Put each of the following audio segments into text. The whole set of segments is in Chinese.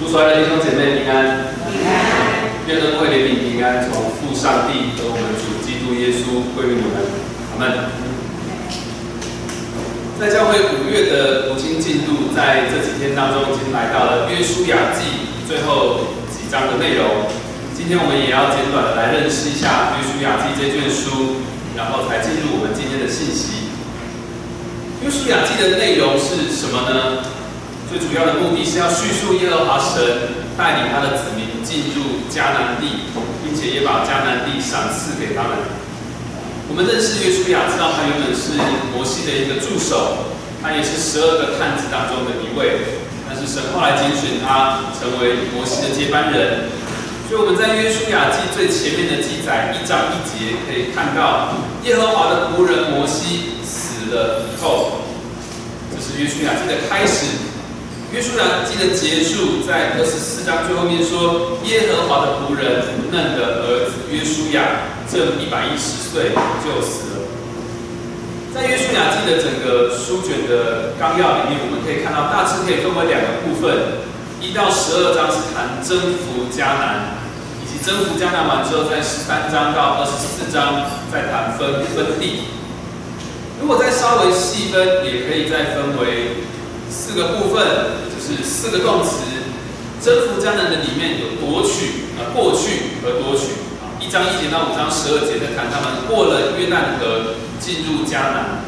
主所爱的弟兄姐妹平安，愿恩惠怜悯平安从父上帝和我们主基督耶稣归于你们，阿门。在教会五月的读经进度，在这几天当中已经来到了约书亚记最后几章的内容。今天我们也要简短的来认识一下约书亚记这卷书，然后才进入我们今天的信息。约书亚记的内容是什么呢？最主要的目的是要叙述耶和华神带领他的子民进入迦南地，并且也把迦南地赏赐给他们。我们认识约书亚，知道他原本是摩西的一个助手，他也是十二个探子当中的一位。但是神后来拣选他成为摩西的接班人。所以我们在约书亚记最前面的记载一章一节可以看到，耶和华的仆人摩西死了以后，这是约书亚记的开始。约书亚记的结束，在二十四章最后面说，耶和华的仆人嫩的儿子约书亚正一百一十岁就死了。在约书亚记的整个书卷的纲要里面，我们可以看到大致可以分为两个部分，一到十二章是谈征服迦南，以及征服迦南完之后，在十三章到二十四章再谈分分地。如果再稍微细分，也可以再分为。四个部分就是四个动词，征服迦南的里面有夺取啊，过去和夺取啊。一章一节到五章十二节在谈他们过了约旦河进入迦南。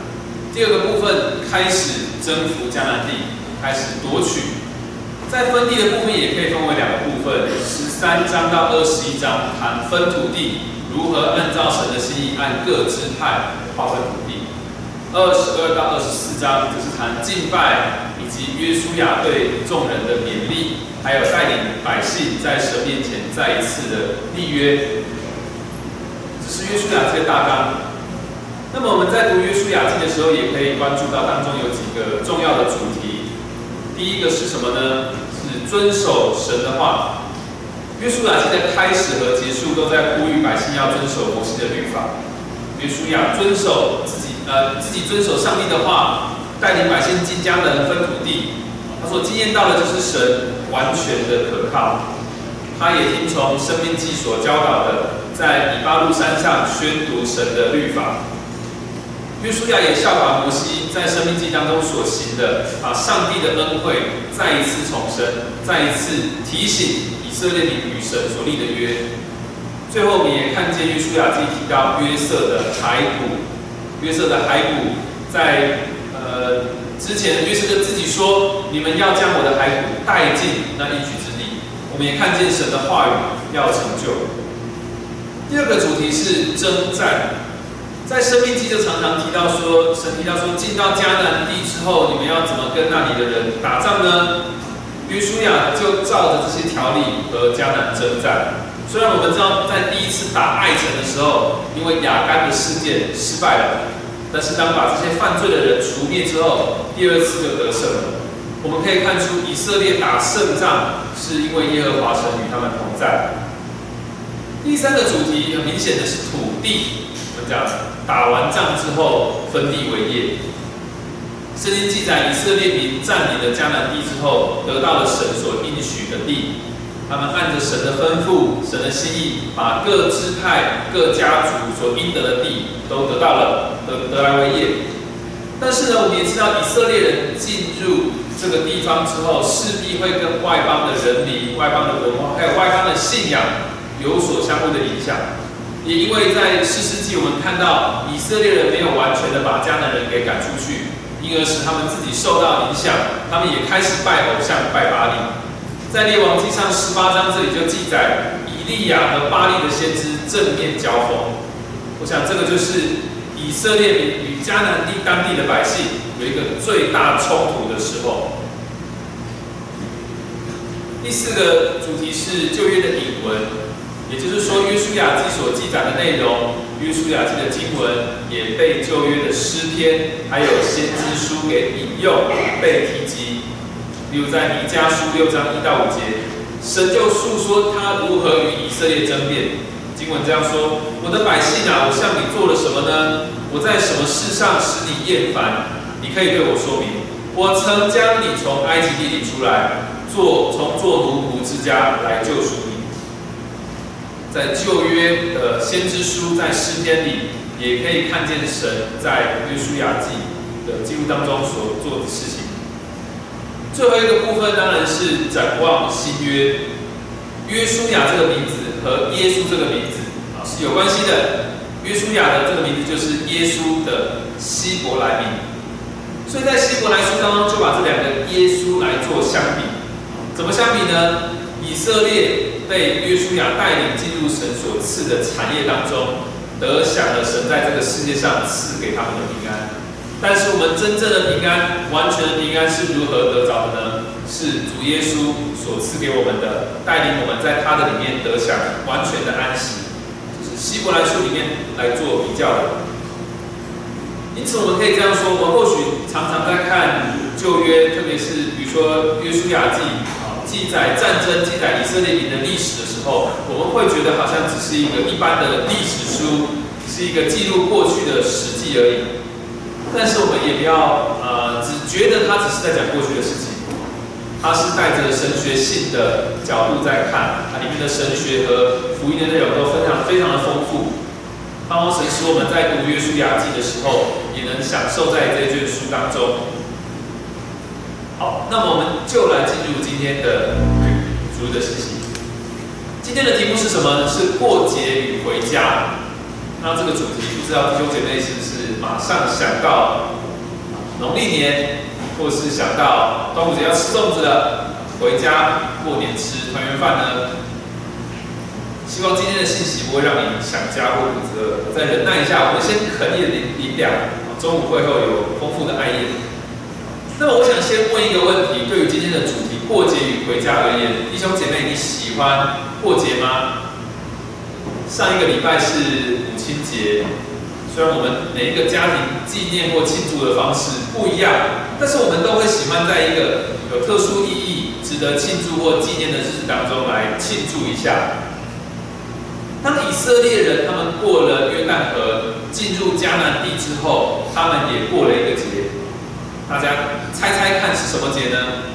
第二个部分开始征服迦南地，开始夺取。在分地的部分也可以分为两个部分，十三章到二十一章谈分土地，如何按照神的心意按各支派划分土地。二十二到二十四章就是谈敬拜。及约书亚对众人的勉励，还有带领百姓在神面前再一次的立约，这是约书亚记的大纲。那么我们在读约书亚记的时候，也可以关注到当中有几个重要的主题。第一个是什么呢？是遵守神的话。约书亚记的开始和结束都在呼吁百姓要遵守摩西的律法。约书亚遵守自己呃自己遵守上帝的话。带领百姓进迦南分土地，他说经验到的就是神完全的可靠。他也听从生命记所教导的，在以巴路山上宣读神的律法。约书亚也效法摩西在生命记当中所行的，把上帝的恩惠再一次重生，再一次提醒以色列民与神所立的约。最后我们也看见约书亚自己提到约瑟的骸骨，约瑟的骸骨在。之前约瑟就自己说：“你们要将我的骸骨带进那一举之地。”我们也看见神的话语要成就。第二个主题是征战，在生命记就常常提到说，神提到说，进到迦南地之后，你们要怎么跟那里的人打仗呢？约书亚就照着这些条例和迦南征战。虽然我们知道，在第一次打爱城的时候，因为亚干的事件失败了。但是当把这些犯罪的人除灭之后，第二次就得胜了。我们可以看出，以色列打胜仗是因为耶和华神与他们同在。第三个主题很明显的是土地，我们讲打完仗之后分地为业。圣经记载，以色列民占领了迦南地之后，得到了神所应许的地。他们按着神的吩咐、神的心意，把各支派、各家族所应得的地都得到了，得得来为业。但是呢，我们也知道，以色列人进入这个地方之后，势必会跟外邦的人民、外邦的文化，还有外邦的信仰有所相互的影响。也因为在四世纪，我们看到以色列人没有完全的把迦南人给赶出去，因而使他们自己受到影响，他们也开始拜偶像、拜巴利。在列王记上十八章这里就记载以利亚和巴利的先知正面交锋。我想这个就是以色列民与迦南地当地的百姓有一个最大冲突的时候。第四个主题是旧约的引文，也就是说约书亚记所记载的内容，约书亚记的经文也被旧约的诗篇还有先知书给引用被提及。例如在尼迦书六章一到五节，神就述说他如何与以色列争辩。经文这样说：“我的百姓啊，我向你做了什么呢？我在什么事上使你厌烦？你可以对我说明。我曾将你从埃及地里出来，做从做奴仆之家来救赎你。在旧约的先知书，在诗篇里，也可以看见神在约书亚记的记录当中所做的事情。最后一个部分当然是展望新约，约书亚这个名字和耶稣这个名字啊是有关系的。约书亚的这个名字就是耶稣的希伯来名，所以在希伯来书当中就把这两个耶稣来做相比。怎么相比呢？以色列被约书亚带领进入神所赐的产业当中，得享了神在这个世界上赐给他们的平安。但是我们真正的平安，完全的平安是如何得着的呢？是主耶稣所赐给我们的，带领我们在他的里面得享完全的安息。就是希伯来书里面来做比较的，因此我们可以这样说：我们或许常常在看旧约，特别是比如说约书亚记啊，记载战争、记载以色列民的历史的时候，我们会觉得好像只是一个一般的历史书，是一个记录过去的史记而已。但是我们也不要呃，只觉得他只是在讲过去的事情。他是带着神学性的角度在看，它里面的神学和福音的内容都非常非常的丰富。盼望神使我们在读约书亚记的时候，也能享受在这卷书当中。好，那么我们就来进入今天的主日的信息。今天的题目是什么？是过节与回家。那这个主题，不知道弟兄姐妹是不是马上想到农历年？或是想到端午节要吃粽子了，回家过年吃团圆饭呢？希望今天的信息不会让你想家或肚子饿，再忍耐一下，我们先啃一点零两，中午会后有丰富的爱宴。那么我想先问一个问题：对于今天的主题过节与回家而言，弟兄姐妹你喜欢过节吗？上一个礼拜是母亲节。虽然我们每一个家庭纪念或庆祝的方式不一样，但是我们都会喜欢在一个有特殊意义、值得庆祝或纪念的日子当中来庆祝一下。当以色列人他们过了约旦河进入迦南地之后，他们也过了一个节，大家猜猜看是什么节呢？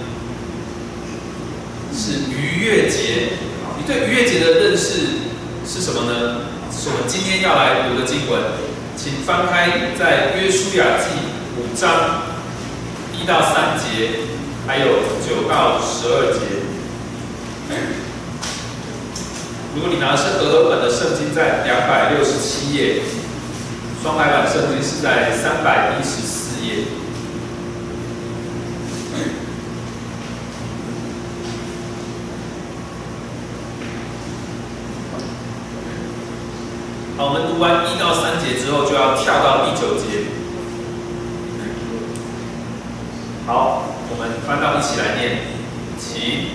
是逾越节。你对逾越节的认识是什么呢？是我们今天要来读的经文。请翻开在约书亚记五章一到三节，还有九到十二节。如果你拿的是和合本的圣经，在两百六十七页；双排版圣经是在三百一十四页。好，我们读完一到三节之后，就要跳到第九节。好，我们翻到一起来念，起。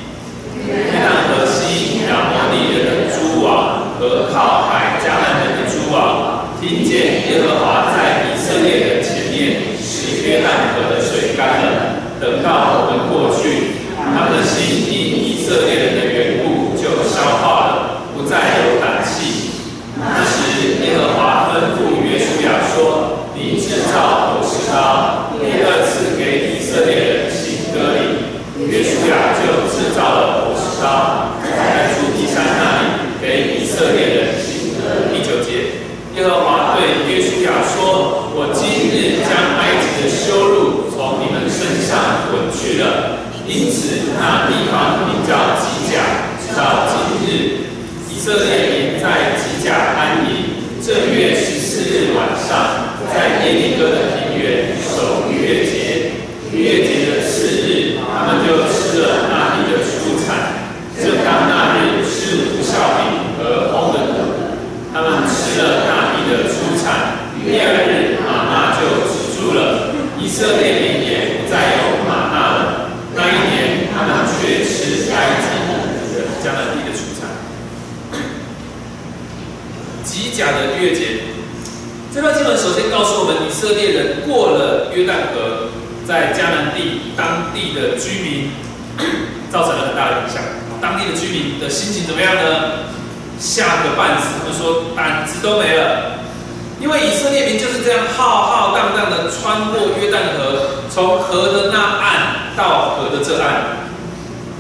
约旦河西亚摩利人的诸王和靠海迦南人的诸王，听见耶和华在以色列人前面使约旦河的水干了，等到我们过去，他们的心因以色列人的缘故就消化了，不再有。耶和华吩咐约书亚说：“你制造火石刀，第二次给以色列人行割礼。”约书亚就制造了火石刀，在主地山那里给以色列人行割礼。第九节，耶和华对约书亚说：“我今日将埃及的羞辱从你们身上滚去了，因此那地方名叫吉甲，直到今日。”以色列民在吉甲安营，正月十四日晚上，在耶利哥的平原守逾越节。逾越节的次日，他们就吃了那地的出产。正当那日是无效饼和红的土，他们吃了那地的出产。第二日，玛纳就止住了。以色列民也不再有玛纳了。那一年，他们却吃埃及的迦南地的出。吉甲的月节，这段经文首先告诉我们，以色列人过了约旦河，在迦南地当地的居民造成了很大的影响。当地的居民的心情怎么样呢？吓个半死，他们说胆子都没了，因为以色列民就是这样浩浩荡荡的穿过约旦河，从河的那岸到河的这岸，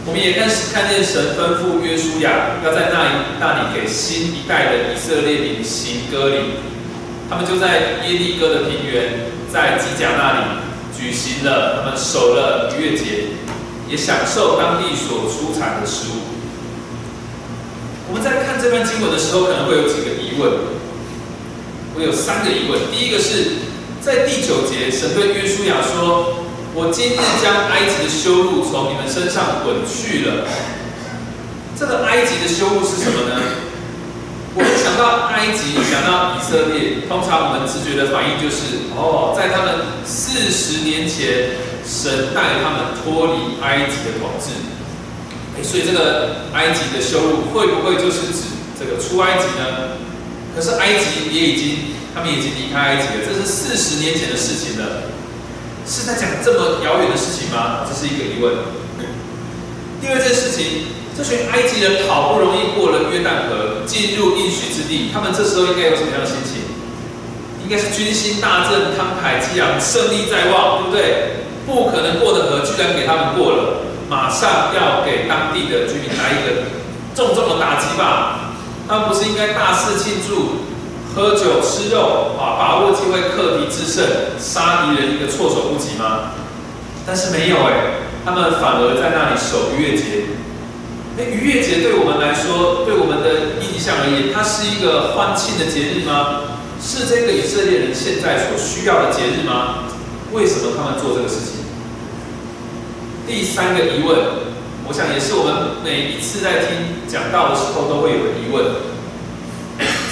我们也看看见神吩咐约书亚要在那里那里给新一代的以色列民行割礼，他们就在耶利哥的平原，在基甲那里举行了他们守了逾越节，也享受当地所出产的食物。我们在看这段经文的时候，可能会有几个疑问，我有三个疑问。第一个是在第九节，神对约书亚说。我今日将埃及的修路从你们身上滚去了。这个埃及的修路是什么呢？想到埃及，想到以色列，通常我们直觉的反应就是：哦，在他们四十年前，神带他们脱离埃及的统治。所以这个埃及的修路会不会就是指这个出埃及呢？可是埃及也已经，他们已经离开埃及了，这是四十年前的事情了。是在讲这么遥远的事情吗？这是一个疑问。第二件事情，这群埃及人好不容易过了约旦河，进入应许之地，他们这时候应该有什么样的心情？应该是军心大振、慷慨激昂、胜利在望，对不对？不可能过的河居然给他们过了，马上要给当地的居民来一个重重的打击吧？他们不是应该大肆庆祝？喝酒吃肉啊，把握机会克敌制胜，杀敌人一个措手不及吗？但是没有哎，他们反而在那里守逾节。那逾越节对我们来说，对我们的印象而言，它是一个欢庆的节日吗？是这个以色列人现在所需要的节日吗？为什么他们做这个事情？第三个疑问，我想也是我们每一次在听讲道的时候都会有的疑问。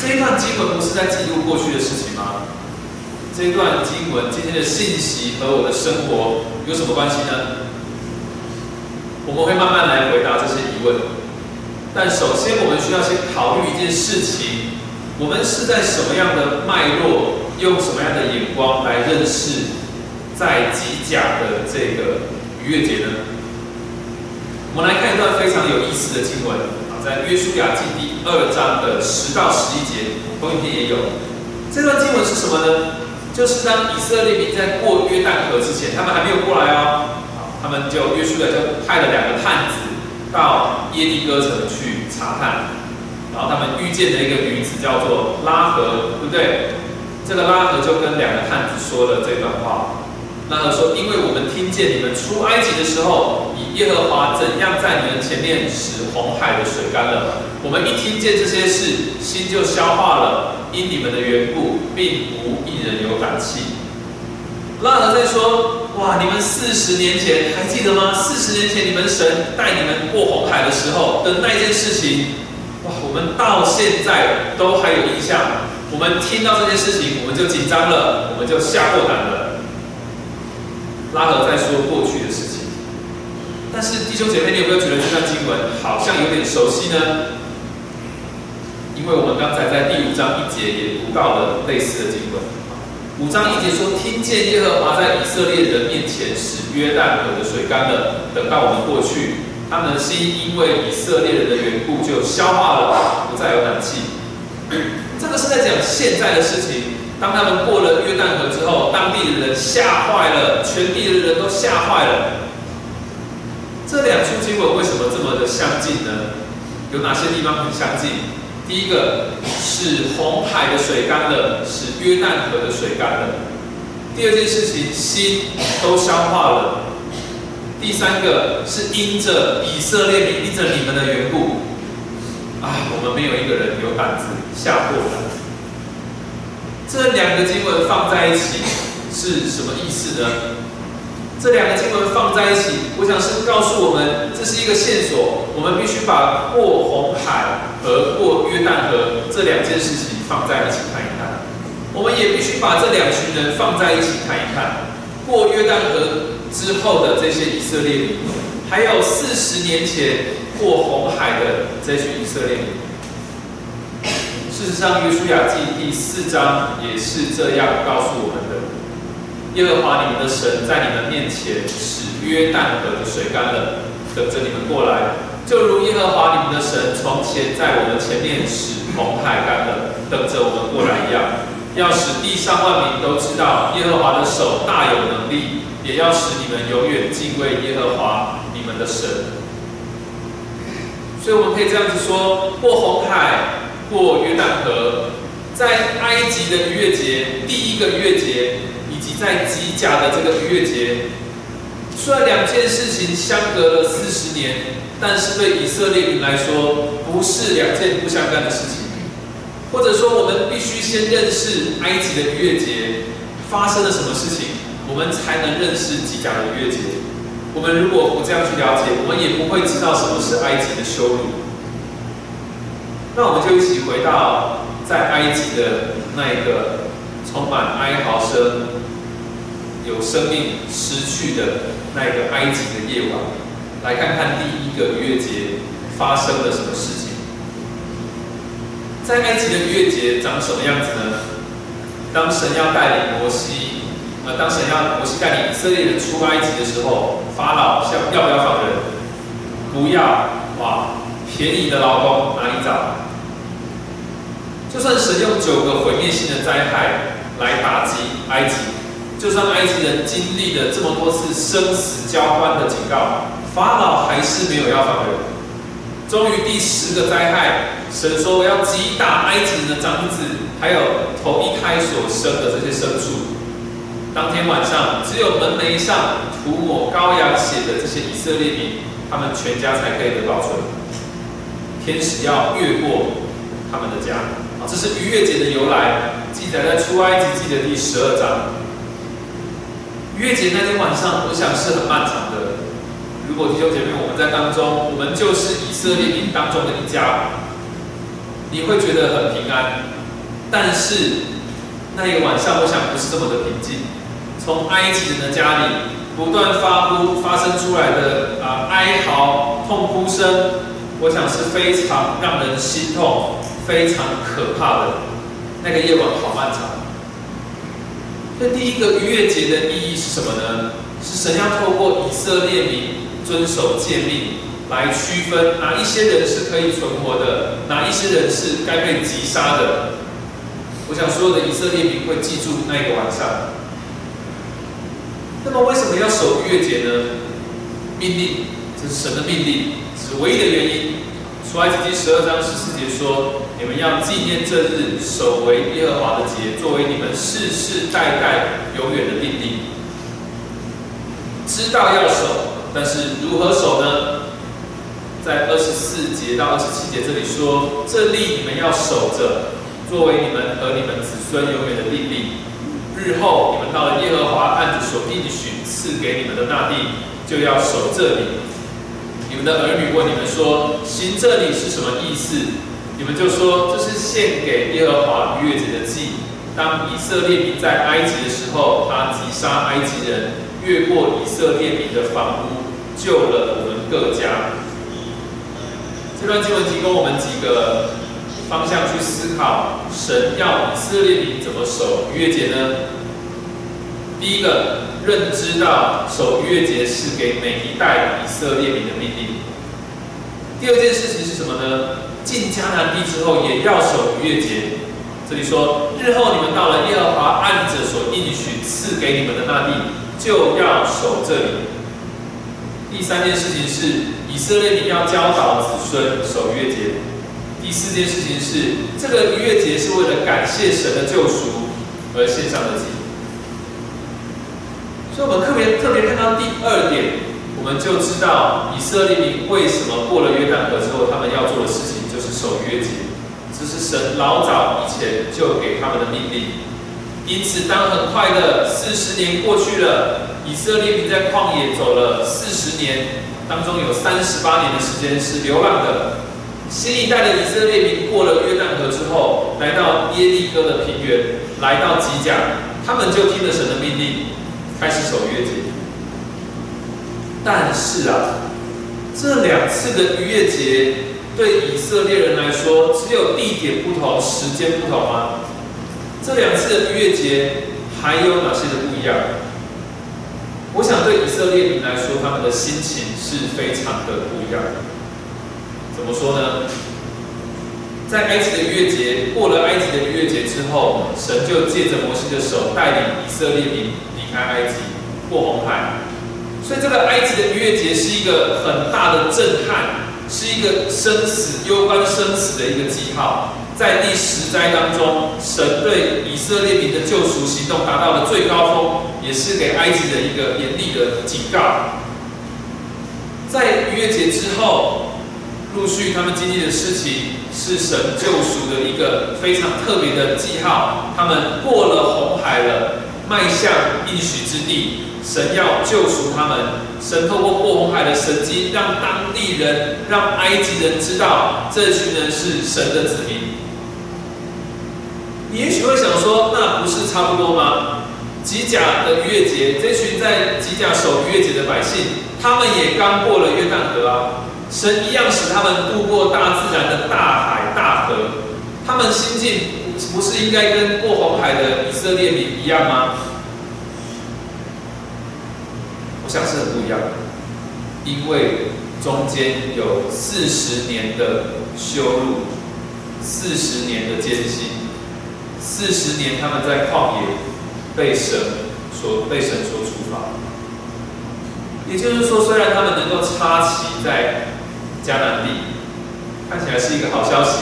这一段经文不是在记录过去的事情吗？这一段经文今天的信息和我的生活有什么关系呢？我们会慢慢来回答但首先，我们需要先考虑一件事情：我们是在什么样的脉络，用什么样的眼光来认识在吉甲的这个逾越节呢？我们来看一段非常有意思的经文啊。在约书亚记第二章的十到十一节，投影片也有。这段经文是什么呢？就是当以色列民在过约旦河之前，他们还没有过来哦。他们就约书亚就派了两个探子到耶利哥城去查探，然后他们遇见了一个女子叫做拉合，对不对？这个拉合就跟两个汉子说了这段话。拉合说：“因为我们听见你们出埃及的时候，以耶和华怎样在你们前面使红海的水干了，我们一听见这些事，心就消化了。因你们的缘故，并无一人有胆气。”拉合在说：“哇，你们四十年前还记得吗？四十年前你们神带你们过红海的时候的那件事情，哇，我们到现在都还有印象。我们听到这件事情，我们就紧张了，我们就吓破胆了。”拉合在说过去的事情，但是弟兄姐妹，你有没有觉得这段经文好像有点熟悉呢？因为我们刚才在第五章一节也读到了类似的经文。五章一节说：“听见耶和华在以色列人面前使约旦河的水干了。”等到我们过去，他们的心因为以色列人的缘故就消化了，不再有胆气。这个是在讲现在的事情。当他们过了约旦河之后，当地的人吓坏了，全地的人都吓坏了。这两处经文为什么这么的相近呢？有哪些地方很相近？第一个是红海的水干了，使约旦河的水干了。第二件事情，心都消化了。第三个是因着以色列民，因着你们的缘故，啊，我们没有一个人有胆子下过来。这两个经文放在一起是什么意思呢？这两个经文放在一起，我想是告诉我们，这是一个线索，我们必须把过红海和过约旦河这两件事情放在一起看一看。我们也必须把这两群人放在一起看一看，过约旦河之后的这些以色列民，还有四十年前过红海的这群以色列民。事实上，《约书亚记》第四章也是这样告诉我们的：耶和华你们的神在你们面前使约旦河的水干了，等着你们过来，就如耶和华你们的神从前在我们前面使红海干了，等着我们过来一样。要使地上万民都知道耶和华的手大有能力，也要使你们永远敬畏耶和华你们的神。所以我们可以这样子说：过红海，过约旦河，在埃及的逾越节第一个逾越节，在吉甲的这个逾越节，虽然两件事情相隔了四十年，但是对以色列人来说，不是两件不相干的事情。或者说，我们必须先认识埃及的逾越节发生了什么事情，我们才能认识吉甲的逾越节。我们如果不这样去了解，我们也不会知道什么是埃及的羞辱。那我们就一起回到在埃及的那一个充满哀嚎声、有生命失去的那个埃及的夜晚，来看看第一个逾越节发生了什么事情。在埃及的逾越节长什么样子呢？当神要带领摩西。呃，当神要摩西带领以色列人出埃及的时候，法老想要不要放人？不要，哇，便宜的劳工哪里找？就算神用九个毁灭性的灾害来打击埃及，就算埃及人经历了这么多次生死交关的警告，法老还是没有要放人。终于第十个灾害，神说我要击打埃及人的长子，还有头一胎所生的这些牲畜。当天晚上，只有门楣上涂抹羔羊血的这些以色列民，他们全家才可以得保存。天使要越过他们的家，啊，这是逾越节的由来，记载在出埃及记的第十二章。逾越节那天晚上，我想是很漫长的。如果弟兄姐妹我们在当中，我们就是以色列民当中的一家，你会觉得很平安。但是那一个晚上，我想不是这么的平静。从埃及人的家里不断发出发生出来的啊哀嚎痛哭声，我想是非常让人心痛、非常可怕的。那个夜晚好漫长。那第一个逾越节的意义是什么呢？是神要透过以色列民遵守诫命，来区分哪一些人是可以存活的，哪一些人是该被击杀的。我想所有的以色列民会记住那个晚上。那么为什么要守逾越节呢？命令，这是神的命令，是唯一的原因。出埃及记十二章十四节说：“你们要纪念这日，守为耶和华的节，作为你们世世代代永远的命令。知道要守，但是如何守呢？在二十四节到二十七节这里说：这例你们要守着，作为你们和你们子孙永远的命令。”日后你们到了耶和华按着所应许赐给你们的那地，就要守这里。你们的儿女问你们说：“行这里是什么意思？”你们就说：“这是献给耶和华逾越节的祭。当以色列民在埃及的时候，他击杀埃及人，越过以色列民的房屋，救了我们各家。”这段经文提供我们几个。方向去思考，神要以色列民怎么守逾越节呢？第一个，认知到守逾越节是给每一代以色列民的命令。第二件事情是什么呢？进迦南地之后也要守逾越节。这里说，日后你们到了耶和华按着所应许赐给你们的那地，就要守这里。第三件事情是，以色列民要教导子孙守逾越节。第四件事情是，这个逾越节是为了感谢神的救赎而献上的祭。所以，我们特别特别看到第二点，我们就知道以色列民为什么过了约旦河之后，他们要做的事情就是守约节。这是神老早以前就给他们的命令。因此，当很快的四十年过去了，以色列民在旷野走了四十年，当中有三十八年的时间是流浪的。新一代的以色列民过了约旦河之后，来到耶利哥的平原，来到吉甲，他们就听了神的命令，开始守约节。但是啊，这两次的逾越节对以色列人来说，只有地点不同、时间不同吗？这两次的逾越节还有哪些的不一样？我想对以色列民来说，他们的心情是非常的不一样的。怎么说呢？在埃及的逾越节过了埃及的逾越节之后，神就借着摩西的手带领以色列民开埃及，过红海。所以这个埃及的逾越节是一个很大的震撼，是一个生死攸关生死的一个记号。在第十灾当中，神对以色列民的救赎行动达到了最高峰，也是给埃及的一个严厉的警告。在逾越节之后，陆续他们经历的事情，是神救赎的一个非常特别的记号。他们过了红海了，迈向应许之地。神要救赎他们，神透过过红海的神迹，让当地人、让埃及人知道，这群人是神的子民。你也许会想说，那不是差不多吗？吉甲的逾越节，这群在吉甲守逾越节的百姓，他们也刚过了约旦河啊。神一样使他们渡过大自然的大海大河，他们心境不是应该跟过红海的以色列民一样吗？我想是很不一样的，因为中间有四十年的修路，四十年的艰辛。四十年，他们在旷野被神所被神所处罚。也就是说，虽然他们能够插旗在迦南地，看起来是一个好消息，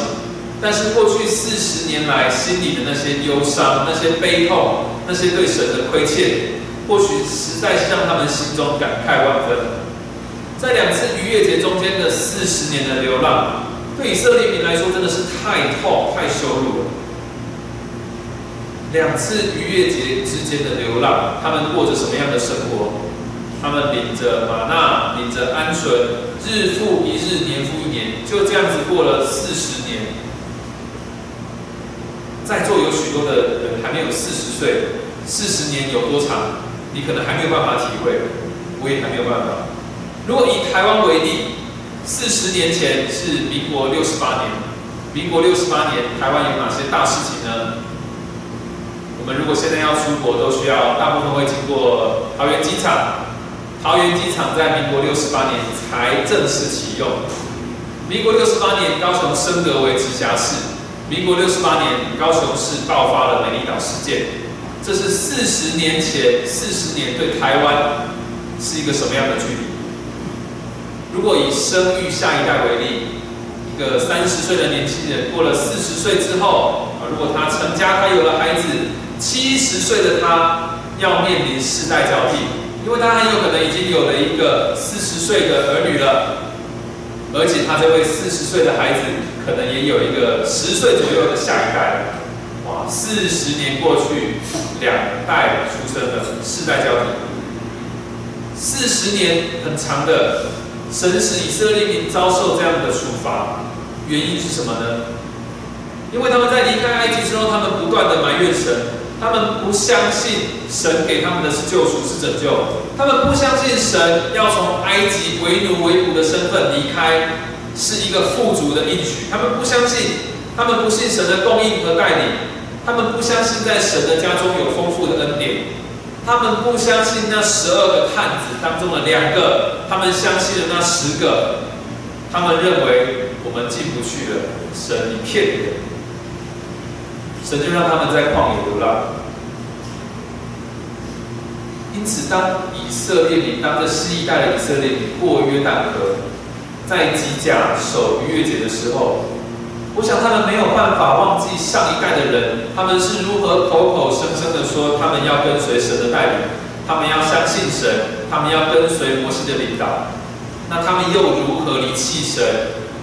但是过去四十年来心里的那些忧伤、那些悲痛、那些对神的亏欠，或许实在是让他们心中感慨万分。在两次逾越节中间的四十年的流浪，对以色列民来说真的是太痛、太羞辱了。两次逾越节之间的流浪，他们过着什么样的生活？他们领着玛纳，领着鹌鹑，日复一日，年复一年，就这样子过了四十年。在座有许多的人还没有四十岁，四十年有多长？你可能还没有办法体会，我也还没有办法。如果以台湾为例，四十年前是民国六十八年，民国六十八年，台湾有哪些大事情呢？我们如果现在要出国，都需要大部分会经过桃园机场。桃园机场在民国六十八年才正式启用。民国六十八年，高雄升格为直辖市。民国六十八年，高雄市爆发了美丽岛事件。这是四十年前，四十年对台湾是一个什么样的距离？如果以生育下一代为例，一个三十岁的年轻人过了四十岁之后，啊，如果他成家，他有了孩子。七十岁的他要面临世代交替，因为他很有可能已经有了一个四十岁的儿女了，而且他这位四十岁的孩子可能也有一个十岁左右的下一代。哇，四十年过去，两代出生的世代交替，四十年很长的，神使以色列民遭受这样的处罚，原因是什么呢？因为他们在离开埃及之后，他们不断的埋怨神。他们不相信神给他们的是救赎是拯救，他们不相信神要从埃及为奴为仆的身份离开是一个富足的应许，他们不相信，他们不信神的供应和带领，他们不相信在神的家中有丰富的恩典，他们不相信那十二个探子当中的两个，他们相信了那十个，他们认为我们进不去了，神你骗人。神就让他们在旷野流浪。因此，当以色列民当着新一代的以色列民过约旦河，在吉甲守逾越节的时候，我想他们没有办法忘记上一代的人，他们是如何口口声声的说他们要跟随神的带领，他们要相信神，他们要跟随摩西的领导。那他们又如何离弃神？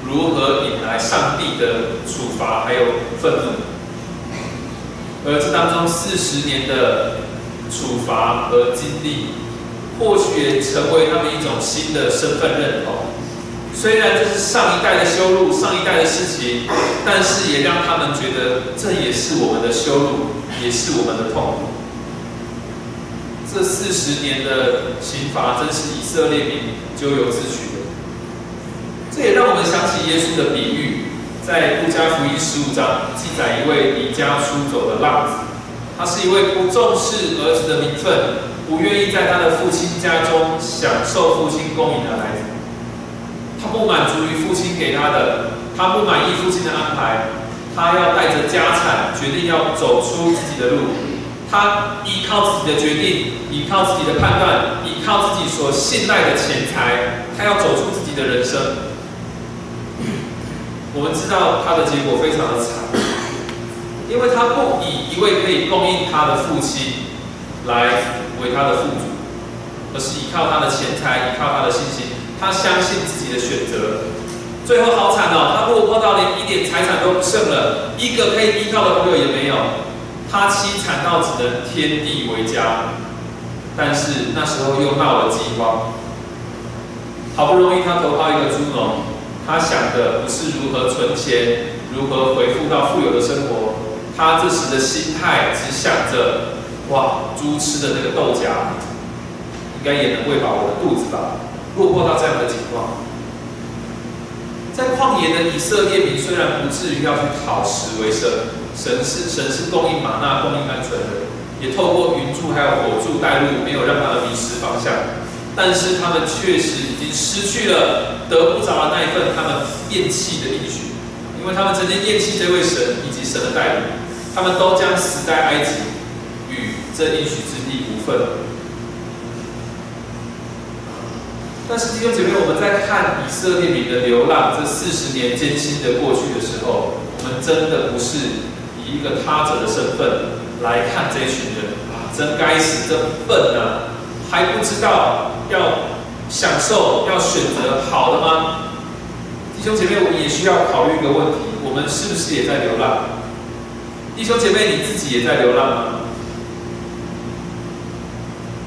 如何引来上帝的处罚还有愤怒？而这当中四十年的处罚和经历，或许也成为他们一种新的身份认同。虽然这是上一代的羞辱、上一代的事情，但是也让他们觉得这也是我们的羞辱，也是我们的痛苦。这四十年的刑罚，真是以色列民咎由自取的。这也让我们想起耶稣的比喻。在路加福音十五章记载一位离家出走的浪子，他是一位不重视儿子的名分，不愿意在他的父亲家中享受父亲供应的孩子。他不满足于父亲给他的，他不满意父亲的安排，他要带着家产，决定要走出自己的路。他依靠自己的决定，依靠自己的判断，依靠自己所信赖的钱财，他要走出自己的人生。我们知道他的结果非常的惨，因为他不以一位可以供应他的父亲来为他的父主，而是依靠他的钱财，依靠他的信心，他相信自己的选择。最后好惨哦，他落魄到连一点财产都不剩了，一个可以依靠的朋友也没有，他凄惨到只能天地为家。但是那时候又闹了饥荒，好不容易他投靠一个猪农。他想的不是如何存钱，如何回复到富有的生活，他这时的心态只想着：哇，猪吃的那个豆荚，应该也能喂饱我的肚子吧？落魄到这样的情况，在旷野的以色列民虽然不至于要去讨食为生，神是神是供应玛纳、供应鹌鹑的，也透过云柱还有火柱带路，没有让他们迷失方向。但是他们确实已经失去了得不着的那一份他们厌弃的应许，因为他们曾经厌弃这位神以及神的带领，他们都将死在埃及，与这应许之地无份。但是弟兄姐妹，我们在看以色列民的流浪这四十年艰辛的过去的时候，我们真的不是以一个他者的身份来看这群人啊，真该死，真笨啊！还不知道要享受、要选择好的吗？弟兄姐妹，我们也需要考虑一个问题：我们是不是也在流浪？弟兄姐妹，你自己也在流浪吗？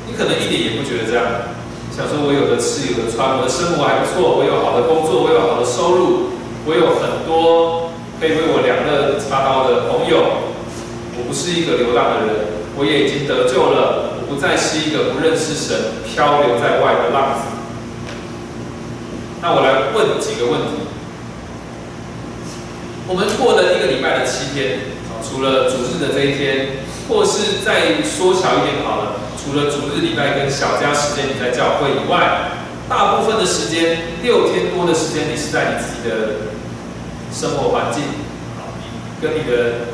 你可能一点也不觉得这样，想说我有的吃，有的穿，我的生活还不错，我有好的工作，我有好的收入，我有很多可以为我两肋插刀的朋友，我不是一个流浪的人，我也已经得救了。我不再是一个不认识神、漂流在外的浪子。那我来问几个问题：我们过了一个礼拜的七天，除了主日的这一天，或是再缩小一点好了，除了主日礼拜跟小家时间你在教会以外，大部分的时间，六天多的时间，你是在你自己的生活环境，啊，你跟你的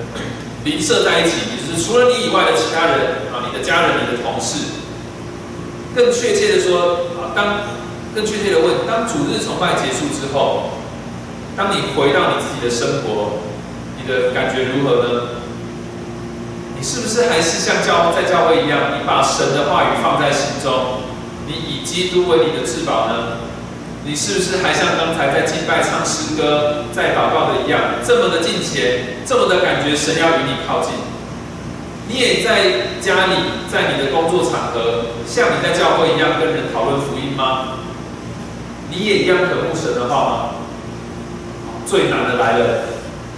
邻舍在一起，也就是除了你以外的其他人啊，你。的家人、你的同事，更确切的说，啊，当更确切的问，当主日崇拜结束之后，当你回到你自己的生活，你的感觉如何呢？是不是还是像教在教会一样，你把神的话语放在心中，你以基督为你的至宝呢？你是不是还像刚才在敬拜唱诗歌、在祷告的一样，这么的近前，这么的感觉神要与你靠近？你也在家里，在你的工作场合，像你在教会一样跟人讨论福音吗？你也一样渴慕神的话吗？最难的来了，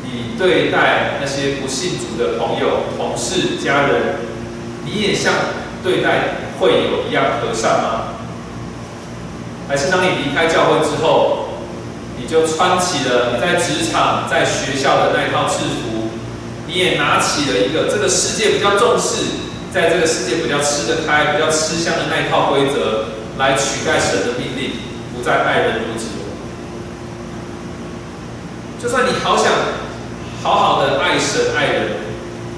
你对待那些不信主的朋友、同事、家人，你也像对待会友一样和善吗？还是当你离开教会之后，你就穿起了你在职场、在学校的那一套制服？你也拿起了一个这个世界比较重视，在这个世界比较吃得开、比较吃香的那一套规则，来取代神的命令，不再爱人如己。就算你好想好好的爱神爱人，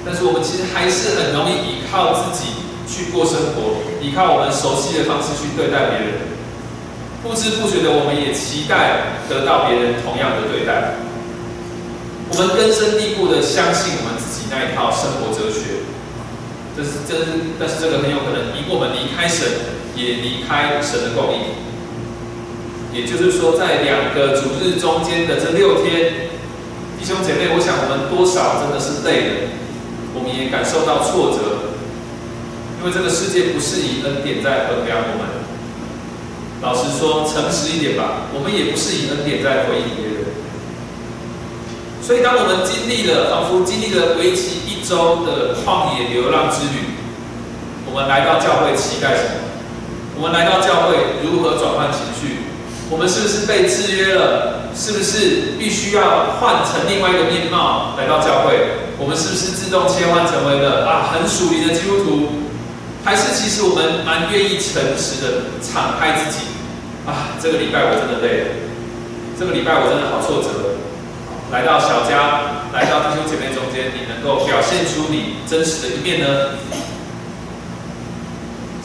但是我们其实还是很容易依靠自己去过生活，依靠我们熟悉的方式去对待别人，不知不觉的我们也期待得到别人同样的对待。我们根深蒂固的相信我们自己那一套生活哲学，这是这，但是这个很有可能因我们离开神，也离开神的供应。也就是说，在两个主日中间的这六天，弟兄姐妹，我想我们多少真的是累了，我们也感受到挫折，因为这个世界不是以恩典在衡量我们。老实说，诚实一点吧，我们也不是以恩典在回应别人。所以，当我们经历了仿佛经历了为期一周的旷野流浪之旅，我们来到教会期待什么？我们来到教会如何转换情绪？我们是不是被制约了？是不是必须要换成另外一个面貌来到教会？我们是不是自动切换成为了啊很属灵的基督徒？还是其实我们蛮愿意诚实的敞开自己？啊，这个礼拜我真的累了，这个礼拜我真的好挫折。来到小家，来到弟兄姐妹中间，你能够表现出你真实的一面呢？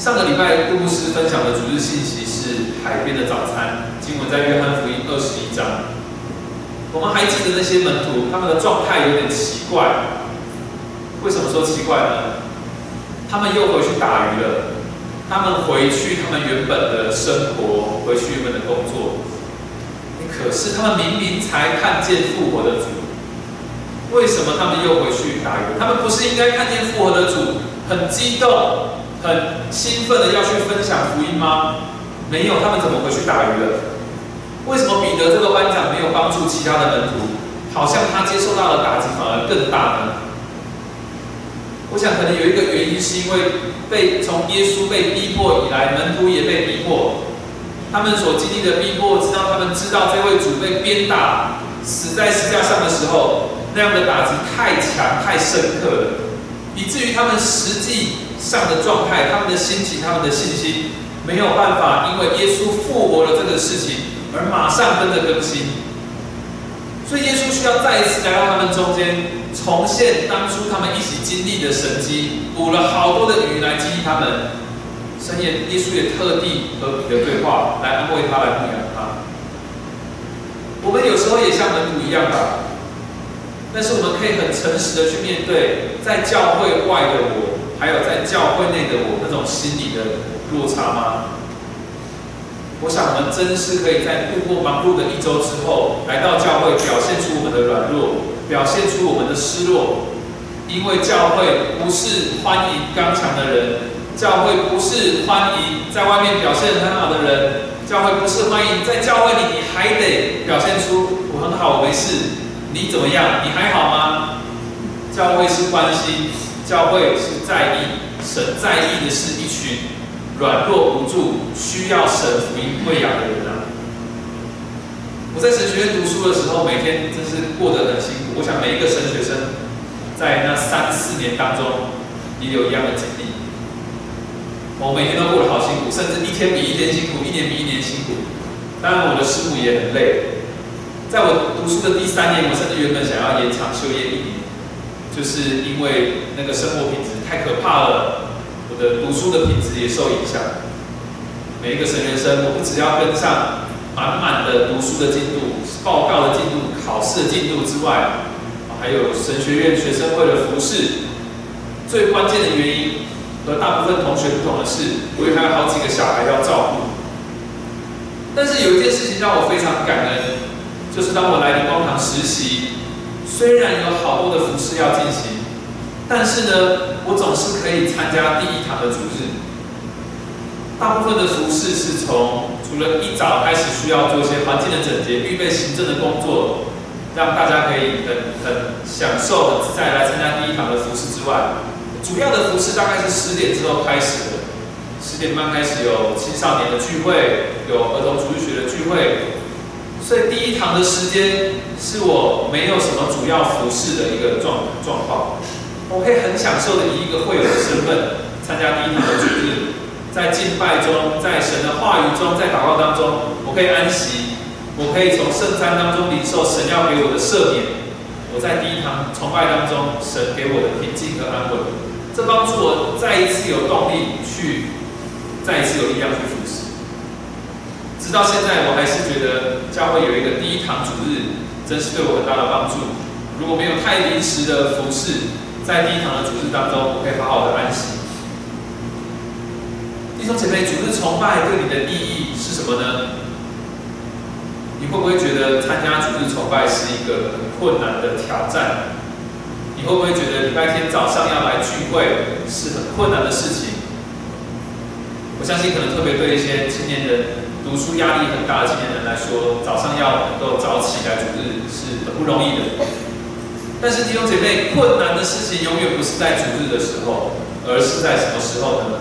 上个礼拜杜牧师分享的主日信息是海边的早餐，经文在约翰福音二十一章。我们还记得那些门徒，他们的状态有点奇怪。为什么说奇怪呢？他们又回去打鱼了，他们回去他们原本的生活，回去原本的工作。可是他们明明才看见复活的主，为什么他们又回去打鱼？他们不是应该看见复活的主，很激动、很兴奋的要去分享福音吗？没有，他们怎么回去打鱼了？为什么彼得这个班长没有帮助其他的门徒？好像他接受到的打击反而更大呢？我想可能有一个原因，是因为被从耶稣被逼迫以来，门徒也被逼迫。他们所经历的逼迫，直到他们知道这位主被鞭打、死在石架上的时候，那样的打击太强、太深刻了，以至于他们实际上的状态、他们的心情、他们的信心，没有办法因为耶稣复活了这个事情而马上跟着更新。所以耶稣需要再一次来到他们中间，重现当初他们一起经历的神迹，补了好多的鱼来激励他们。深夜，耶稣也特地和彼得对话，来安慰他，来牧养他。我们有时候也像门徒一样吧，但是我们可以很诚实的去面对，在教会外的我，还有在教会内的我那种心理的落差吗？我想我们真是可以在度过忙碌的一周之后，来到教会，表现出我们的软弱，表现出我们的失落，因为教会不是欢迎刚强的人。教会不是欢迎在外面表现很好的人，教会不是欢迎在教会里你还得表现出我很好，我没事，你怎么样？你还好吗？教会是关心，教会是在意，神在意的是一群软弱无助、需要神福音喂养的人啊！我在神学院读书的时候，每天真是过得很辛苦。我想每一个神学生在那三四年当中，也有一样的经历。我每天都过得好辛苦，甚至一天比一天辛苦，一年比一年辛苦。当然，我的师傅也很累。在我读书的第三年，我甚至原本想要延长修业一年，就是因为那个生活品质太可怕了，我的读书的品质也受影响。每一个神学生，我不只要跟上满满的读书的进度、报告的进度、考试的进度之外，还有神学院学生会的服饰。最关键的原因。和大部分同学不同的是，我也还有好几个小孩要照顾。但是有一件事情让我非常感恩，就是当我来灵光堂实习，虽然有好多的服饰要进行，但是呢，我总是可以参加第一堂的主日。大部分的服饰是从除了一早开始需要做一些环境的整洁、预备行政的工作，让大家可以很很享受、很自在来参加第一堂的服饰之外。主要的服饰大概是十点之后开始的，十点半开始有青少年的聚会，有儿童主日学的聚会，所以第一堂的时间是我没有什么主要服饰的一个状状况，我可以很享受的以一个会友的身份参加第一堂的主日，在敬拜中，在神的话语中，在祷告当中，我可以安息，我可以从圣餐当中领受神要给我的赦免，我在第一堂崇拜当中，神给我的平静和安稳。这帮助我再一次有动力去，再一次有力量去服侍。直到现在，我还是觉得教会有一个第一堂主日，真是对我很大的帮助。如果没有太临时的服侍，在第一堂的主日当中，我可以好好的安息。弟兄姐妹，主日崇拜对你的意义是什么呢？你会不会觉得参加主日崇拜是一个很困难的挑战？你会不会觉得礼拜天早上要来聚会是很困难的事情？我相信可能特别对一些青年人、读书压力很大的青年人来说，早上要能够早起来主日是很不容易的。但是弟兄姐妹，困难的事情永远不是在主日的时候，而是在什么时候呢？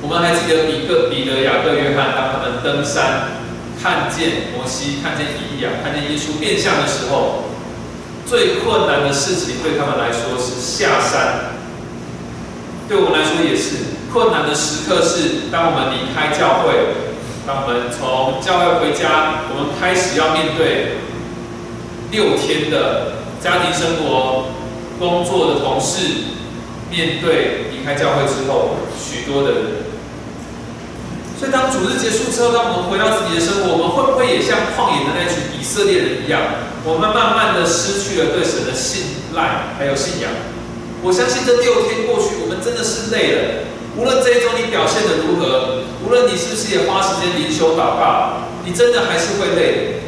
我们还记得彼得、彼得、雅各、约翰，当他们登山看见摩西、看见以利、看见耶稣变相的时候。最困难的事情对他们来说是下山，对我们来说也是困难的时刻。是当我们离开教会，当我们从教会回家，我们开始要面对六天的家庭生活、工作的同事，面对离开教会之后许多的人。所以当主日结束之后，当我们回到自己的生活，我们会不会也像旷野的那群以色列人一样，我们慢慢的失去了对神的信赖还有信仰？我相信这六天过去，真的是累了。无论这一周你表现的如何，无论你是不是也花时间灵修祷告，你真的还是会累。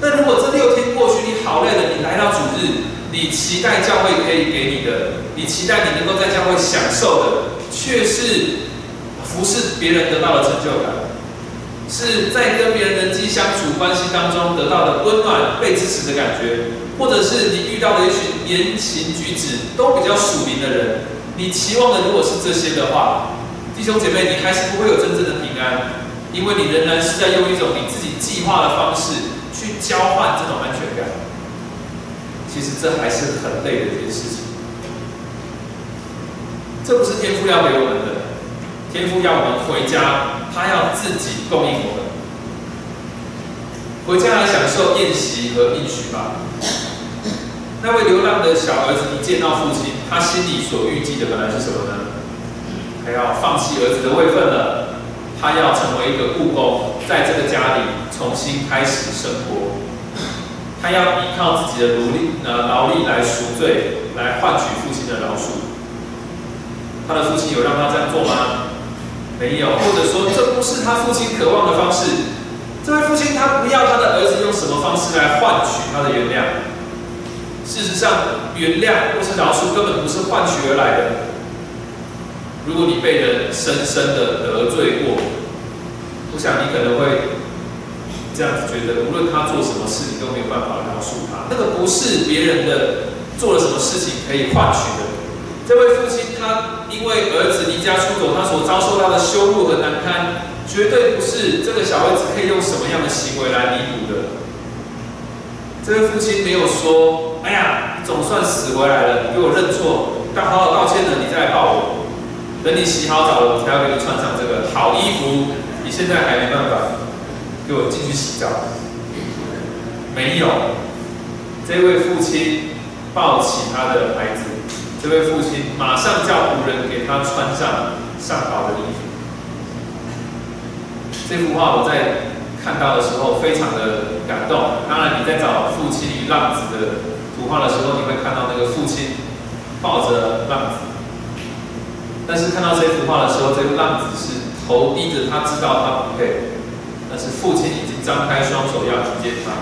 那如果这六天过去，你好累了，你来到主日，你期待教会可以给你的，你期待你能够在教会享受的，却是。服侍别人得到的成就感，是在跟别人人际相处关系当中得到的温暖、被支持的感觉，或者是你遇到的一群言行举止都比较属灵的人，你期望的如果是这些的话，弟兄姐妹，你还是不会有真正的平安，因为你仍然是在用一种你自己计划的方式去交换这种安全感。其实这还是很累的一件事情，这不是天父要给我们的。天父要我们回家，他要自己供应我们。回家来享受宴席和应许吧。那位流浪的小儿子一见到父亲，他心里所预计的本来是什么呢？他要放弃儿子的位分了，他要成为一个故宫，在这个家里重新开始生活。他要依靠自己的努力、呃劳力来赎罪，来换取父亲的饶恕。他的父亲有让他这样做吗？没有，或者说这不是他父亲渴望的方式。这位父亲他不要他的儿子用什么方式来换取他的原谅。事实上，原谅或是饶恕根本不是换取而来的。如果你被人深深的得罪过，我想你可能会这样子觉得，无论他做什么事，你都没有办法饶恕他。那个不是别人的做了什么事情可以换取的。这位父亲，他因为儿子离家出走，他所遭受到的羞辱和难堪，绝对不是这个小儿子可以用什么样的行为来弥补的。这位父亲没有说：“哎呀，你总算死回来了，你给我认错，刚好好道歉了，你再来抱我。等你洗好澡了，我才要给你穿上这个好衣服。你现在还没办法，给我进去洗澡。”没有，这位父亲抱起他的孩子。这位父亲马上叫仆人给他穿上上好的衣服。这幅画我在看到的时候非常的感动。当然，你在找父亲与浪子的图画的时候，你会看到那个父亲抱着浪子。但是看到这幅画的时候，这个浪子是头低着，他知道他不配，但是父亲已经张开双手要去接他。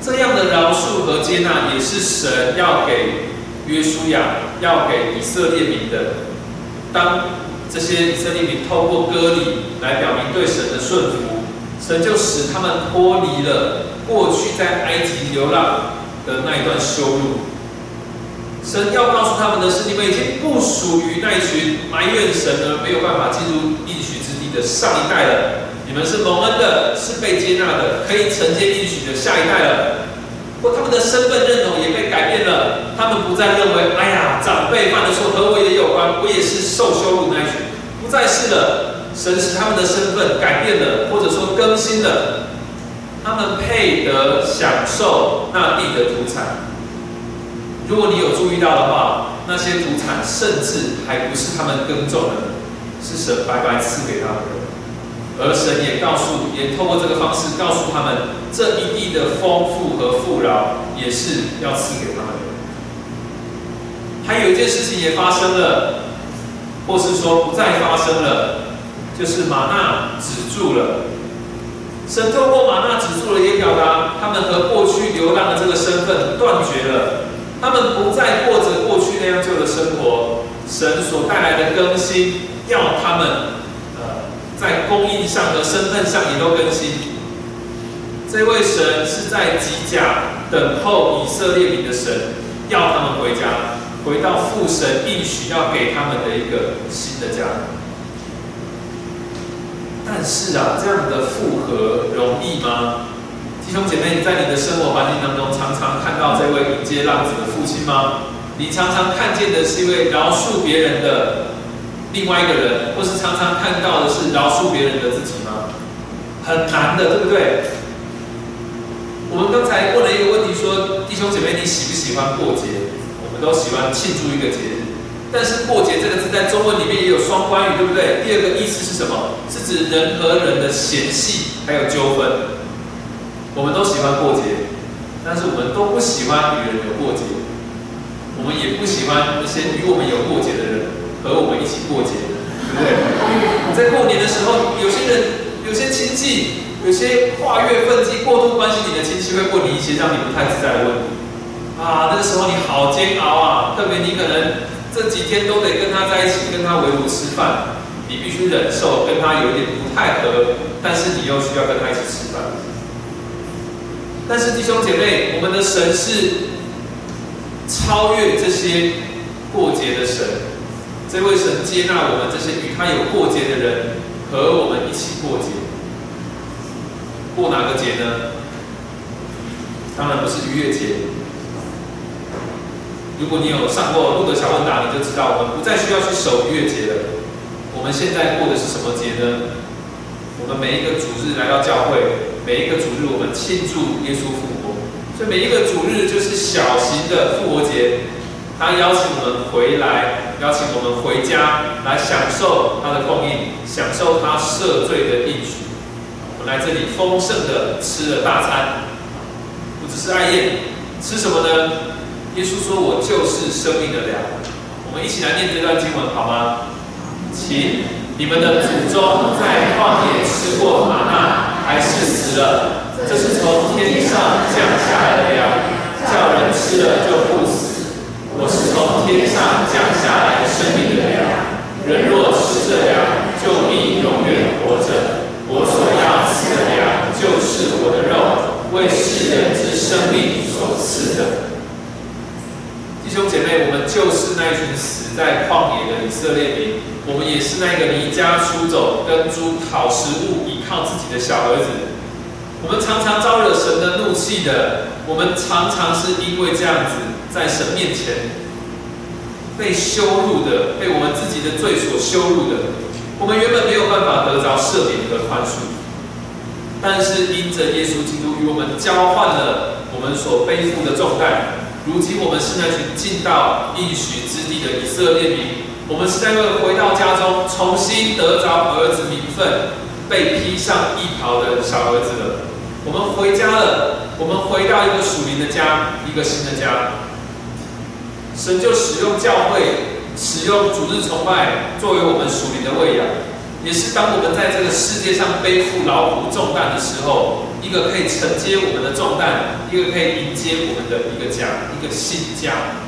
这样的饶恕和接纳，也是神要给。约书亚要给以色列民的，当这些以色列民透过割礼来表明对神的顺服，神就使他们脱离了过去在埃及流浪的那一段羞辱。神要告诉他们的是，你们已经不属于那一群埋怨神而没有办法进入应许之地的上一代了，你们是蒙恩的，是被接纳的，可以承接应许的下一代了。或他们的身份认同也被改变了，他们不再认为，哎呀，长辈犯的错和我也有关，我也是受羞辱那一群，不再是了。神使他们的身份改变了，或者说更新了，他们配得享受那地的土产。如果你有注意到的话，那些土产甚至还不是他们耕种的，是神白白赐给他们的。而神也告诉，也透过这个方式告诉他们，这一地的丰富和富饶也是要赐给他们的。还有一件事情也发生了，或是说不再发生了，就是玛纳止住了。神透过玛纳止住了，也表达他们和过去流浪的这个身份断绝了，他们不再过着过去那样旧的生活。神所带来的更新，要他们。在供应上和身份上也都更新。这位神是在基甲等候以色列民的神，要他们回家，回到父神应许要给他们的一个新的家。但是啊，这样的复合容易吗？弟兄姐妹，你在你的生活环境当中，常常看到这位迎接浪子的父亲吗？你常常看见的是一位饶恕别人的？另外一个人，或是常常看到的是饶恕别人的自己吗？很难的，对不对？我们刚才问了一个问题，说弟兄姐妹，你喜不喜欢过节？我们都喜欢庆祝一个节日。但是过节这个字在中文里面也有双关语，对不对？第二个意思是什么？是指人和人的嫌隙还有纠纷。我们都喜欢过节，但是我们都不喜欢与人有过节。我们也不喜欢那些与我们有过节的人和我们一起过节，对不对？在过年的时候，有些人、有些亲戚、有些跨越分际、过度关心你的亲戚会问你一些让你不太自在的问题。啊，那个时候你好煎熬啊，特别你可能。这几天都得跟他在一起，跟他围炉吃饭，你必须忍受跟他有点不太合，但是你又需要跟他一起吃饭。但是弟兄姐妹，我们的神是超越这些过节的神，这位神接纳我们这些与他有过节的人和我们一起过节。过哪个节呢？当然不是逾越节。如果你有上过路德小问答，你就知道我们不再需要去守逾越节了。我们现在过的是什么节呢？我们每一个主日来到教会，每一个主日我们庆祝耶稣复活，所以每一个主日就是小型的复活节。他邀请我们回来，邀请我们回家来享受他的供应，享受他赦罪的应许。我们来这里丰盛的吃了大餐，不只是爱宴，吃什么呢？耶稣说：“我就是生命的粮。”我们一起来念这段经文好吗？请你们的祖宗在旷野吃过玛纳，还是死了？这是从天上降下来的粮，叫人吃了就不死。我是从天上降下来生命的粮，人若吃这粮，就必永远活着。我所要吃的粮，就是我的肉，为世人之生命所赐的。弟兄姐妹，我们就是那一群死在旷野的以色列民，我们也是那个离家出走、跟猪讨食物、依靠自己的小儿子。我们常常招惹神的怒气的，我们常常是因为这样子，在神面前被羞辱的，被我们自己的罪所羞辱的。我们原本没有办法得着赦免和宽恕，但是因着耶稣基督与我们交换了我们所背负的重担。如今我们是那群进到应许之地的以色列民，我们是那个回到家中重新得着儿子名分、被披上衣袍的小儿子了。我们回家了，我们回到一个属灵的家，一个新的家。神就使用教会，使用主日崇拜作为我们属灵的喂养，也是当我们在这个世界上背负劳苦重担的时候。一个可以承接我们的重担，一个可以迎接我们的一个家，一个新家。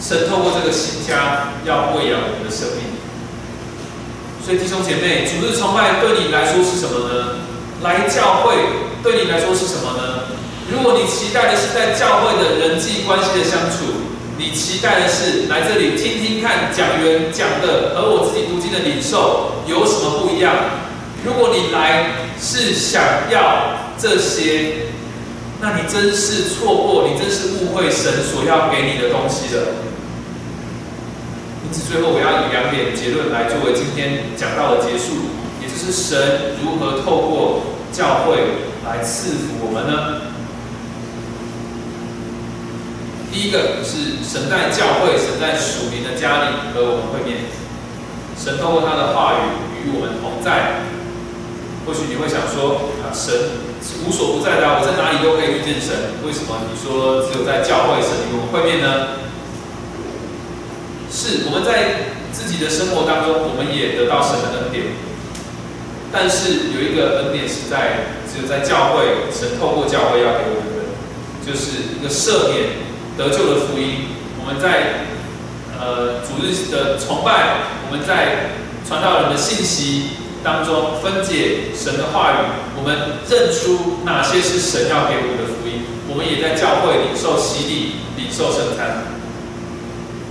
神透过这个新家要喂养我们的生命。所以弟兄姐妹，主日崇拜对你来说是什么呢？来教会对你来说是什么呢？如果你期待的是在教会的人际关系的相处，你期待的是来这里听听看讲员讲的和我自己读经的领受有什么不一样？如果你来是想要这些，那你真是错过，你真是误会神所要给你的东西了。因此，最后我要以两点结论来作为今天讲到的结束，也就是神如何透过教会来赐福我们呢？第一个是神在教会，神在属灵的家里和我们会面，神透过他的话语与我们同在。或许你会想说啊，神无所不在的，我在哪里都可以遇见神。为什么你说只有在教会神与我们会面呢？是我们在自己的生活当中，我们也得到神的恩典。但是有一个恩典是在只有在教会，神透过教会要给我们的，就是一个赦免得救的福音。我们在呃主日的崇拜，我们在传道人的信息。当中分解神的话语，我们认出哪些是神要给我们的福音。我们也在教会领受洗礼、领受圣餐。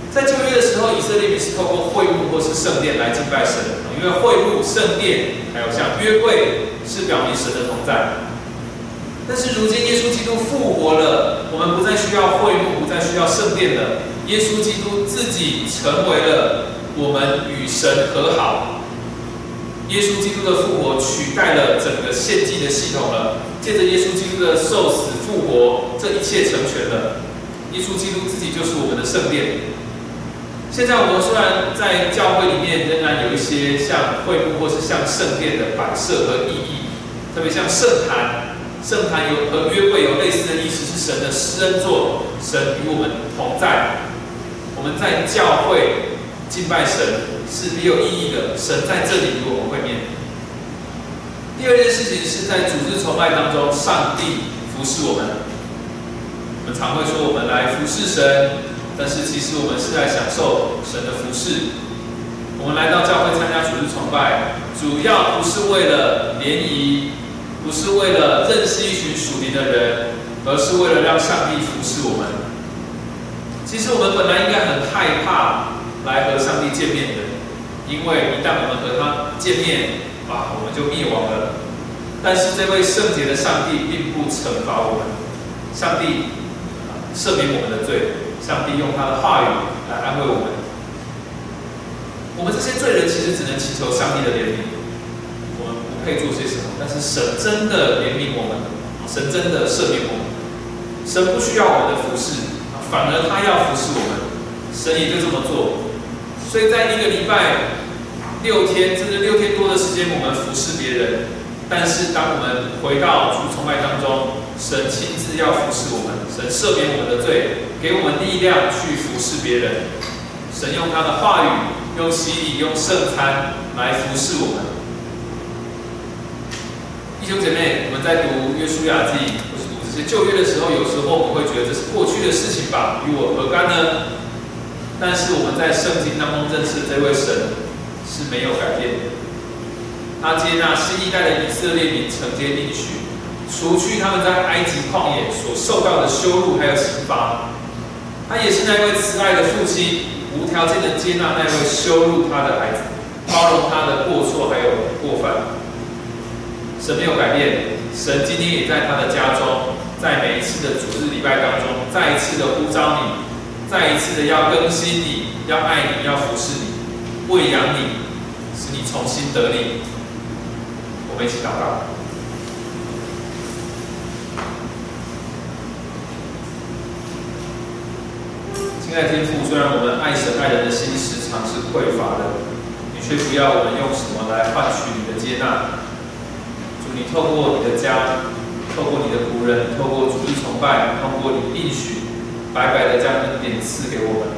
在旧约的时候，以色列民是透过会幕或是圣殿来敬拜神，因为会幕、圣殿还有像约柜是表明神的同在。但是如今耶稣基督复活了，我们不再需要会幕，不再需要圣殿了。耶稣基督自己成为了我们与神和好。耶稣基督的复活取代了整个献祭的系统了。借着耶稣基督的受死复活，这一切成全了。耶稣基督自己就是我们的圣殿。现在我们虽然在教会里面仍然有一些像会幕或是像圣殿的摆设和意义，特别像圣坛，圣坛有和约会有类似的意思，是神的施恩座，神与我们同在。我们在教会敬拜神是没有意义的，神在这里与我们会面。第二件事情是在组织崇拜当中，上帝服侍我们。我们常会说我们来服侍神，但是其实我们是来享受神的服侍。我们来到教会参加组织崇拜，主要不是为了联谊。不是为了认识一群属灵的人，而是为了让上帝服侍我们。其实我们本来应该很害怕来和上帝见面的，因为一旦我们和他见面，啊，我们就灭亡了。但是这位圣洁的上帝并不惩罚我们，上帝赦免我们的罪，上帝用他的话语来安慰我们。我们这些罪人其实只能祈求上帝的怜悯。可以做些什么？但是神真的怜悯我们，神真的赦免我们，神不需要我们的服侍，反而他要服侍我们，神也就这么做。所以在一个礼拜六天，甚至六天多的时间，我们服侍别人。但是当我们回到主崇拜当中，神亲自要服侍我们，神赦免我们的罪，给我们力量去服侍别人。神用他的话语，用洗礼，用圣餐来服侍我们。弟兄姐妹，我们在读约书亚记或是读这些旧约的时候，有时候我们会觉得这是过去的事情吧，与我何干呢？但是我们在圣经当中认识的这位神是没有改变的。他接纳新一代的以色列民承接应许，除去他们在埃及旷野所受到的羞辱还有刑罚。他也是那位慈爱的父亲，无条件的接纳那位羞辱他的孩子，包容他的过错还有过犯。神没有改变，神今天也在他的家中，在每一次的主日礼拜当中，再一次的呼召你，再一次的要更新你，要爱你，要服侍你，喂养你，使你重新得力。我们一起祷告。亲爱的天父，虽然我们爱神爱人的心时常是匮乏的，你却不要我们用什么来换取你的接纳。你透过你的家，透过你的仆人，透过主日崇拜，透过你应许，白白的将恩典赐给我们。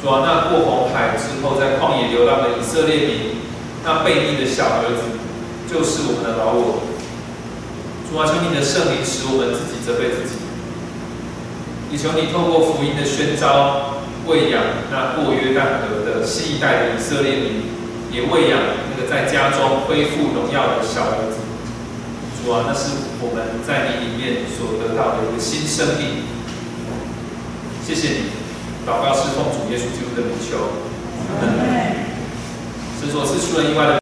主啊，那过红海之后在旷野流浪的以色列民，那背逆的小儿子，就是我们的老我。主啊，求你的圣灵使我们自己责备自己。也求你透过福音的宣召，喂养那过约旦河的新一代的以色列民，也喂养那个。在家中恢复荣耀的小儿子，主啊，那是我们在你里面所得到的一个新生命。谢谢你，祷告是奉主耶稣基督的名求。神所赐出人意外的。